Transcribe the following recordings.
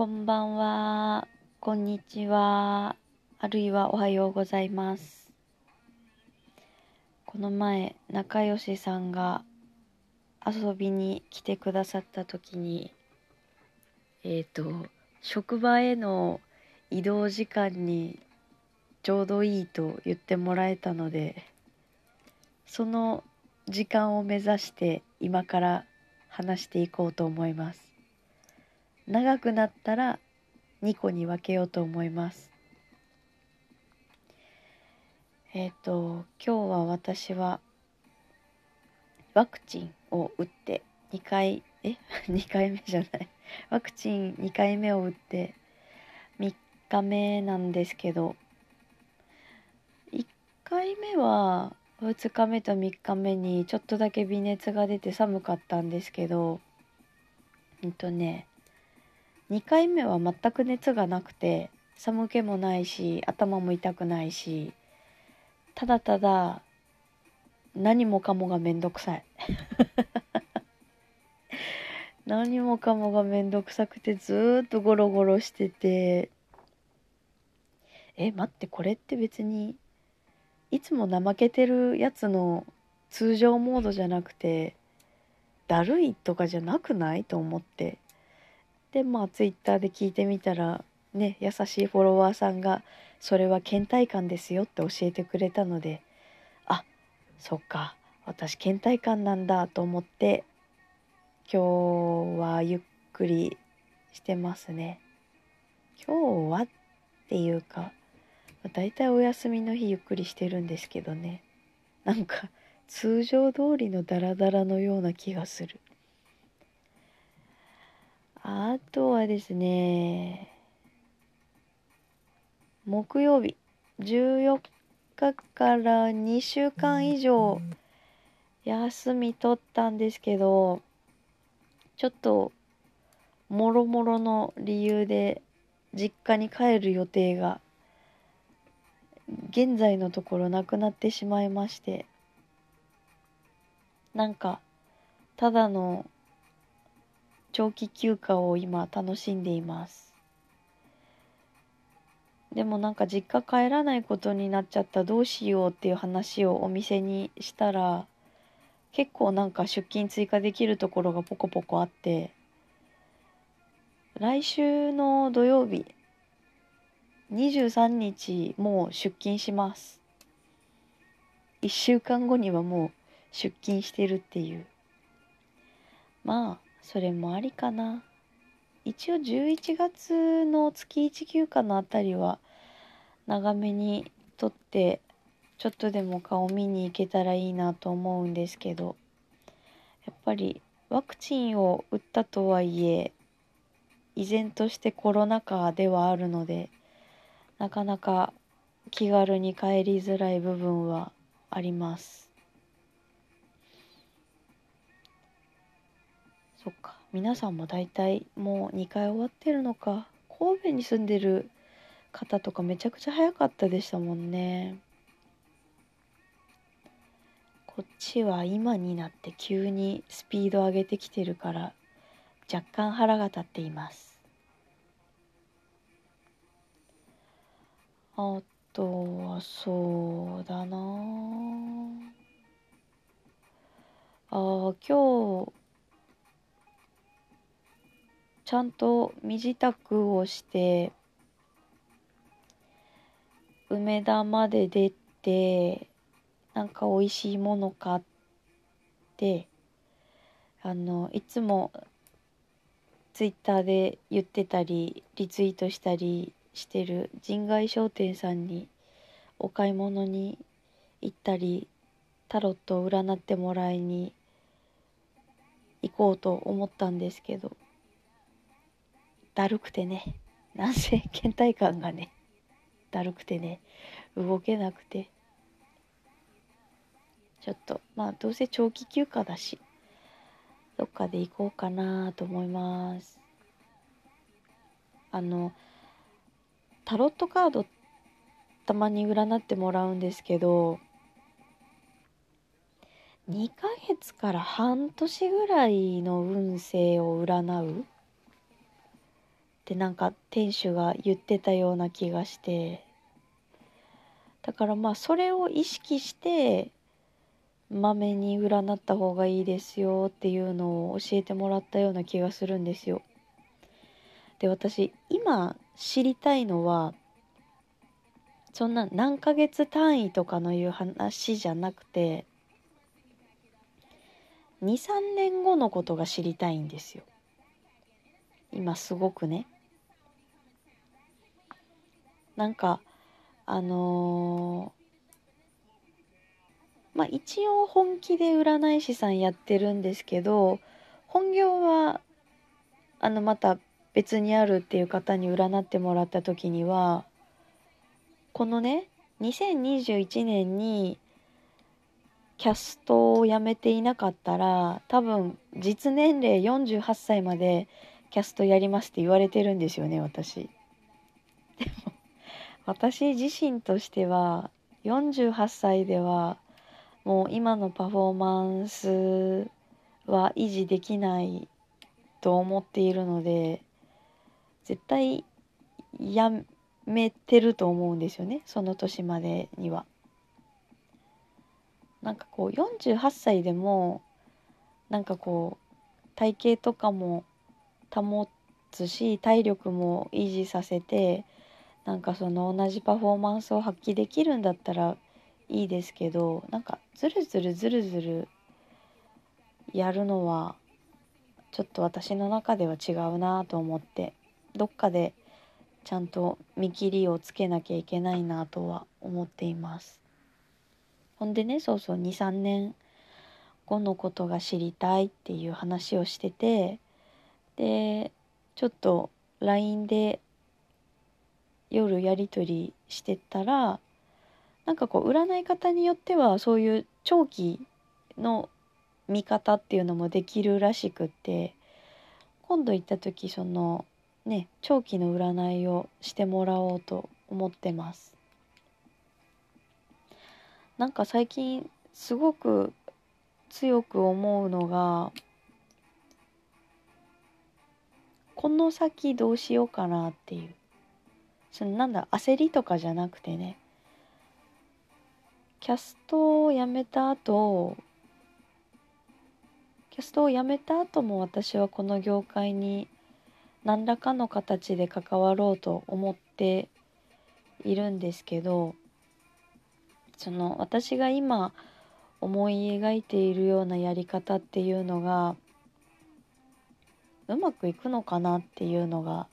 こんばんは、こんにちは、あるいはおはようございます。この前、仲良しさんが遊びに来てくださった時に、えっ、と、職場への移動時間にちょうどいいと言ってもらえたので、その時間を目指して今から話していこうと思います。長くなったら2個に分けようと思います。えっ、と今日は私はワクチンを打って2回え？2回目じゃないワクチン2回目を打って3日目なんですけど1回目は2日目と3日目にちょっとだけ微熱が出て寒かったんですけどうんとね2回目は全く熱がなくて寒気もないし頭も痛くないしただただ何もかもがめんどくさい。何もかもがめんどくさくてずっとゴロゴロしててえ待ってこれって別にいつも怠けてるやつの通常モードじゃなくてだるいとかじゃなくない？と思って。でまあツイッターで聞いてみたらね優しいフォロワーさんが「それは倦怠感ですよ」って教えてくれたのであそっか私倦怠感なんだと思って今日はゆっくりしてますね。今日はっていうかだいたいお休みの日ゆっくりしてるんですけどねなんか通常通りのダラダラのような気がする。あとはですね、木曜日、14日から2週間以上休み取ったんですけど、ちょっと、もろもろの理由で実家に帰る予定が、現在のところなくなってしまいまして、なんか、ただの長期休暇を今楽しんでいます。でもなんか実家帰らないことになっちゃったどうしようっていう話をお店にしたら結構なんか出勤追加できるところがポコポコあって来週の土曜日23日もう出勤します。1週間後にはもう出勤してるっていう。まあそれもありかな。一応11月の月1休暇のあたりは長めにとってちょっとでも顔見に行けたらいいなと思うんですけどやっぱりワクチンを打ったとはいえ依然としてコロナ禍ではあるのでなかなか気軽に帰りづらい部分はあります。そっか。皆さんも大体もう2回終わってるのか。神戸に住んでる方とかめちゃくちゃ早かったでしたもんね。こっちは今になって急にスピード上げてきてるから若干腹が立っています。あとはそうだな。あー今日ちゃんと身支度をして梅田まで出てなんか美味しいもの買ってあのいつもツイッターで言ってたりリツイートしたりしてる神外商店さんにお買い物に行ったりタロットを占ってもらいに行こうと思ったんですけどだるくてね。なんせ倦怠感がね。だるくてね。動けなくて。ちょっとまあどうせ長期休暇だし。どっかで行こうかなと思います。あのタロットカードたまに占ってもらうんですけど2ヶ月から半年ぐらいの運勢を占うってなんか店主が言ってたような気がしてだからまあそれを意識してまめに占った方がいいですよっていうのを教えてもらったような気がするんですよ。で私今知りたいのはそんな何ヶ月単位とかのいう話じゃなくて23年後のことが知りたいんですよ。今すごくね。なんかあのー、まあ一応本気で占い師さんやってるんですけど本業はあのまた別にあるっていう方に占ってもらった時にはこのね2021年にキャストを辞めていなかったら多分実年齢48歳までキャストやりますって言われてるんですよね私。でも私自身としては48歳ではもう今のパフォーマンスは維持できないと思っているので絶対やめてると思うんですよねその年までには。なんかこう48歳でもなんかこう体型とかも保つし体力も維持させてなんかその同じパフォーマンスを発揮できるんだったらいいですけどなんかずるずるずるずるやるのはちょっと私の中では違うなと思ってどっかでちゃんと見切りをつけなきゃいけないなとは思っています。ほんでねそうそう23年後のことが知りたいっていう話をしててでちょっと LINE で夜やり取りしてたらなんかこう占い方によってはそういう長期の見方っていうのもできるらしくって今度行った時そのね長期の占いをしてもらおうと思ってます。なんか最近すごく強く思うのがこの先どうしようかなっていう。そのなんだ焦りとかじゃなくてねキャストを辞めた後キャストを辞めた後も私はこの業界に何らかの形で関わろうと思っているんですけどその私が今思い描いているようなやり方っていうのがうまくいくのかなっていうのが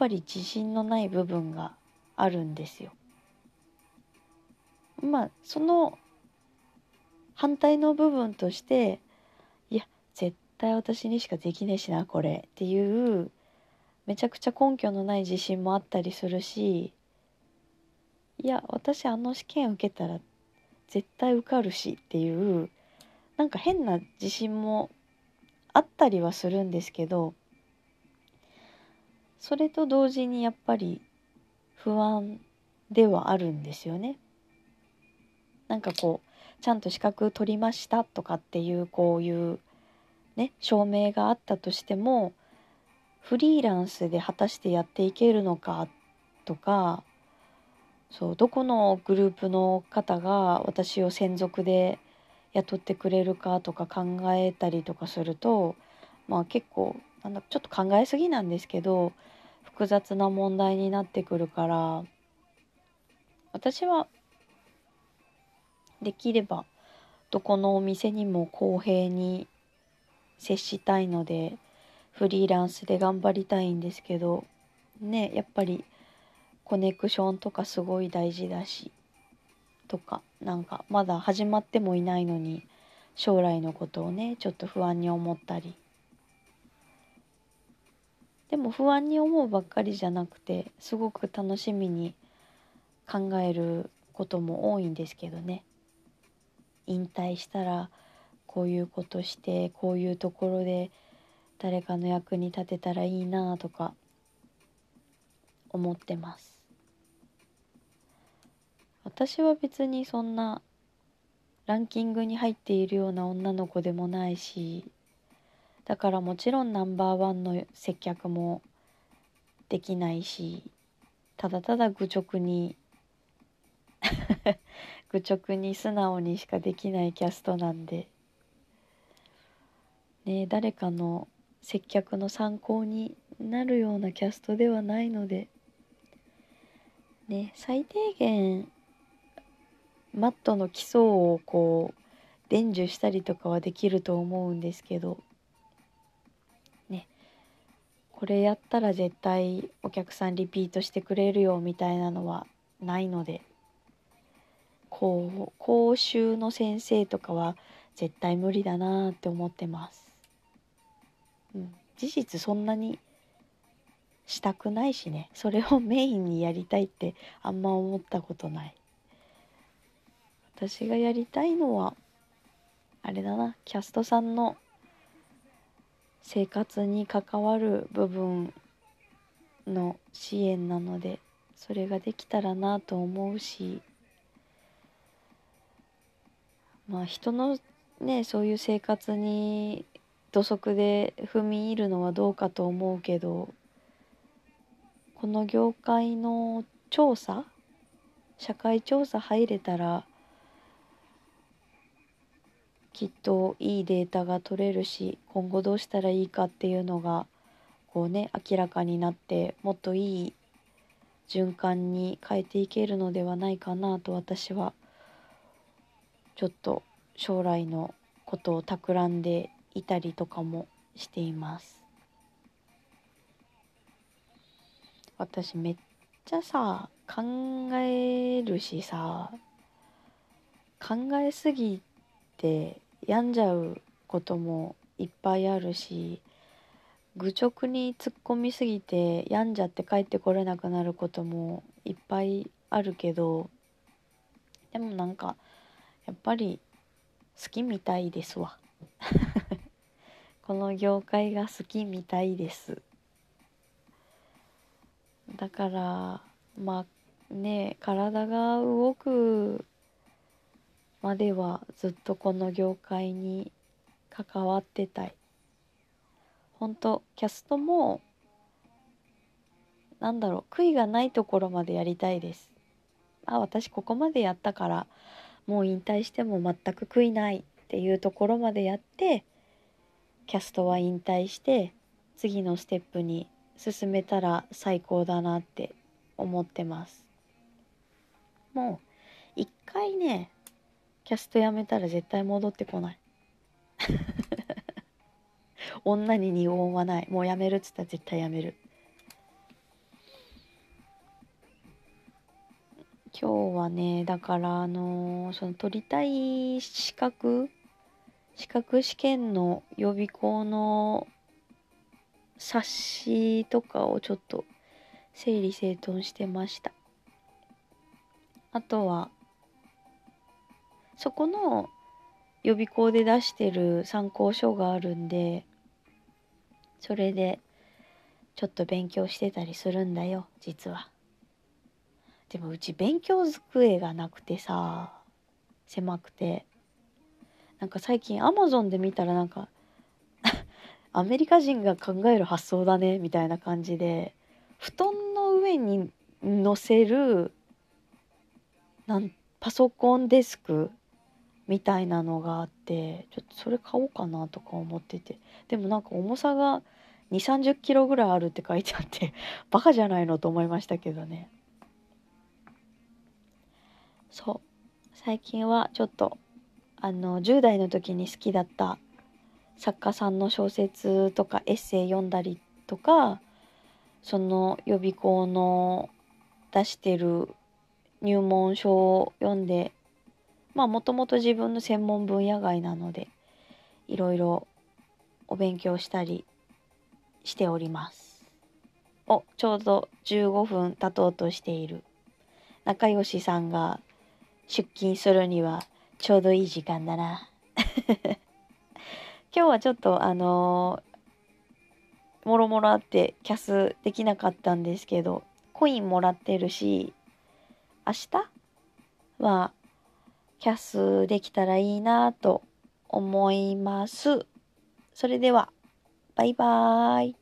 ぱり自信のない部分があるんですよ。まあその反対の部分としていや絶対私にしかできねえしなこれっていうめちゃくちゃ根拠のない自信もあったりするしいや私あの試験受けたら絶対受かるしっていうなんか変な自信もあったりはするんですけどそれと同時にやっぱり不安ではあるんですよね。なんかこうちゃんと資格取りましたとかっていうこういうね証明があったとしてもフリーランスで果たしてやっていけるのかとかそうどこのグループの方が私を専属で雇ってくれるかとか考えたりとかするとまあ結構なんだちょっと考えすぎなんですけど複雑な問題になってくるから私はできればどこのお店にも公平に接したいのでフリーランスで頑張りたいんですけどねやっぱりコネクションとかすごい大事だしとかなんかまだ始まってもいないのに将来のことをねちょっと不安に思ったり。でも不安に思うばっかりじゃなくてすごく楽しみに考えることも多いんですけどね。引退したらこういうことしてこういうところで誰かの役に立てたらいいなとか思ってます。私は別にそんなランキングに入っているような女の子でもないしだからもちろんナンバーワンの接客もできないしただただ愚直に 愚直に素直にしかできないキャストなんで。ね誰かの接客の参考になるようなキャストではないので。ね最低限マットの基礎をこう伝授したりとかはできると思うんですけど。これやったら絶対お客さんリピートしてくれるよみたいなのはないのでこう講習の先生とかは絶対無理だなって思ってます。うん、事実そんなにしたくないしね。それをメインにやりたいってあんま思ったことない。私がやりたいのはあれだな。キャストさんの生活に関わる部分の支援なのでそれができたらなと思うしまあ人のねそういう生活に土足で踏み入るのはどうかと思うけどこの業界の調査社会調査入れたらきっといいデータが取れるし今後どうしたらいいかっていうのがこうね明らかになってもっといい循環に変えていけるのではないかなと私はちょっと将来のことを企んでいたりとかもしています。私めっちゃさ考えるしさ考えすぎて病んじゃうこともいっぱいあるし愚直に突っ込みすぎて病んじゃって帰ってこれなくなることもいっぱいあるけどでもなんかやっぱり好きみたいですわ。この業界が好きみたいです。だからまあね体が動くまではずっとこの業界に関わってたい。本当キャストもなんだろう悔いがないところまでやりたいです。あ私ここまでやったからもう引退しても全く悔いないっていうところまでやってキャストは引退して次のステップに進めたら最高だなって思ってます。もう一回ねキャスト辞めたら絶対戻ってこない。女に二言はない。もう辞めるっつったら絶対辞める。今日はねだからあのー、その取りたい資格資格試験の予備校の冊子とかをちょっと整理整頓してました。あとはそこの予備校で出してる参考書があるんでそれでちょっと勉強してたりするんだよ実は。でもうち勉強机がなくてさ狭くてなんか最近アマゾンで見たらなんか アメリカ人が考える発想だねみたいな感じで布団の上に乗せるなんパソコンデスクみたいなのがあってちょっとそれ買おうかなとか思ってて。でもなんか重さが2 3 0キロぐらいあるって書いてあって バカじゃないのと思いましたけどね。そう。最近はちょっとあの10代の時に好きだった作家さんの小説とかエッセイ読んだりとかその予備校の出してる入門書を読んでまあもともと自分の専門分野外なのでいろいろお勉強したりしております。おちょうど15分経とうとしている仲良しさんが出勤するにはちょうどいい時間だな。今日はちょっとあのー、もろもろあってキャスできなかったんですけど、コインもらってるし、明日はキャスできたらいいなと思います。それでは。バイバーイ。